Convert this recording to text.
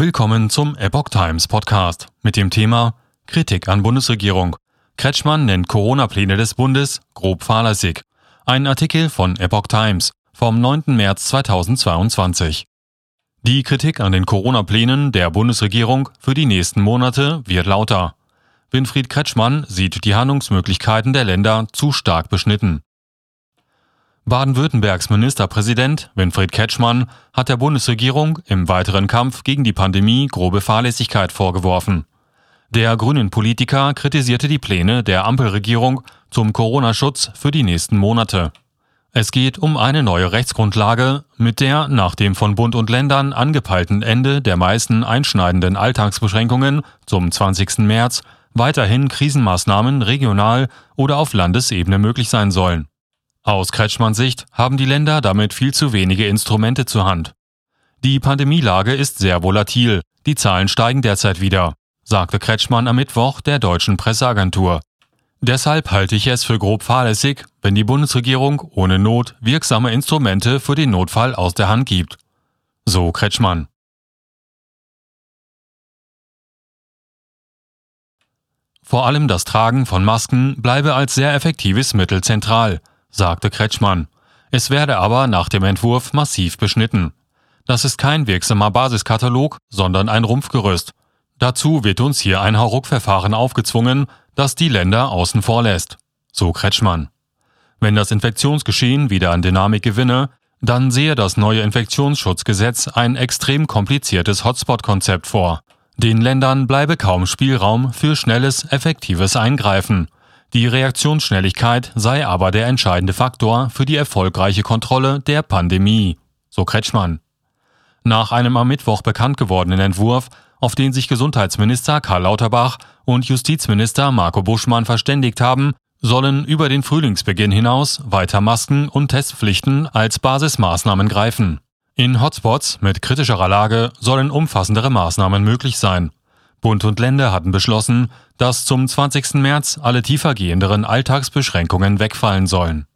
Willkommen zum Epoch Times Podcast mit dem Thema Kritik an Bundesregierung. Kretschmann nennt Corona-Pläne des Bundes grob fahrlässig. Ein Artikel von Epoch Times vom 9. März 2022. Die Kritik an den Corona-Plänen der Bundesregierung für die nächsten Monate wird lauter. Winfried Kretschmann sieht die Handlungsmöglichkeiten der Länder zu stark beschnitten. Baden-Württembergs Ministerpräsident Winfried Kretschmann hat der Bundesregierung im weiteren Kampf gegen die Pandemie grobe Fahrlässigkeit vorgeworfen. Der grünen Politiker kritisierte die Pläne der Ampelregierung zum Corona-Schutz für die nächsten Monate. Es geht um eine neue Rechtsgrundlage, mit der nach dem von Bund und Ländern angepeilten Ende der meisten einschneidenden Alltagsbeschränkungen zum 20. März weiterhin Krisenmaßnahmen regional oder auf Landesebene möglich sein sollen. Aus Kretschmanns Sicht haben die Länder damit viel zu wenige Instrumente zur Hand. Die Pandemielage ist sehr volatil, die Zahlen steigen derzeit wieder, sagte Kretschmann am Mittwoch der deutschen Presseagentur. Deshalb halte ich es für grob fahrlässig, wenn die Bundesregierung ohne Not wirksame Instrumente für den Notfall aus der Hand gibt. So Kretschmann. Vor allem das Tragen von Masken bleibe als sehr effektives Mittel zentral, sagte Kretschmann. Es werde aber nach dem Entwurf massiv beschnitten. Das ist kein wirksamer Basiskatalog, sondern ein Rumpfgerüst. Dazu wird uns hier ein Hauruck-Verfahren aufgezwungen, das die Länder außen vor lässt. So Kretschmann. Wenn das Infektionsgeschehen wieder an Dynamik gewinne, dann sehe das neue Infektionsschutzgesetz ein extrem kompliziertes Hotspot-Konzept vor. Den Ländern bleibe kaum Spielraum für schnelles, effektives Eingreifen. Die Reaktionsschnelligkeit sei aber der entscheidende Faktor für die erfolgreiche Kontrolle der Pandemie, so Kretschmann. Nach einem am Mittwoch bekannt gewordenen Entwurf, auf den sich Gesundheitsminister Karl Lauterbach und Justizminister Marco Buschmann verständigt haben, sollen über den Frühlingsbeginn hinaus weiter Masken und Testpflichten als Basismaßnahmen greifen. In Hotspots mit kritischerer Lage sollen umfassendere Maßnahmen möglich sein. Bund und Länder hatten beschlossen, dass zum 20. März alle tiefergehenderen Alltagsbeschränkungen wegfallen sollen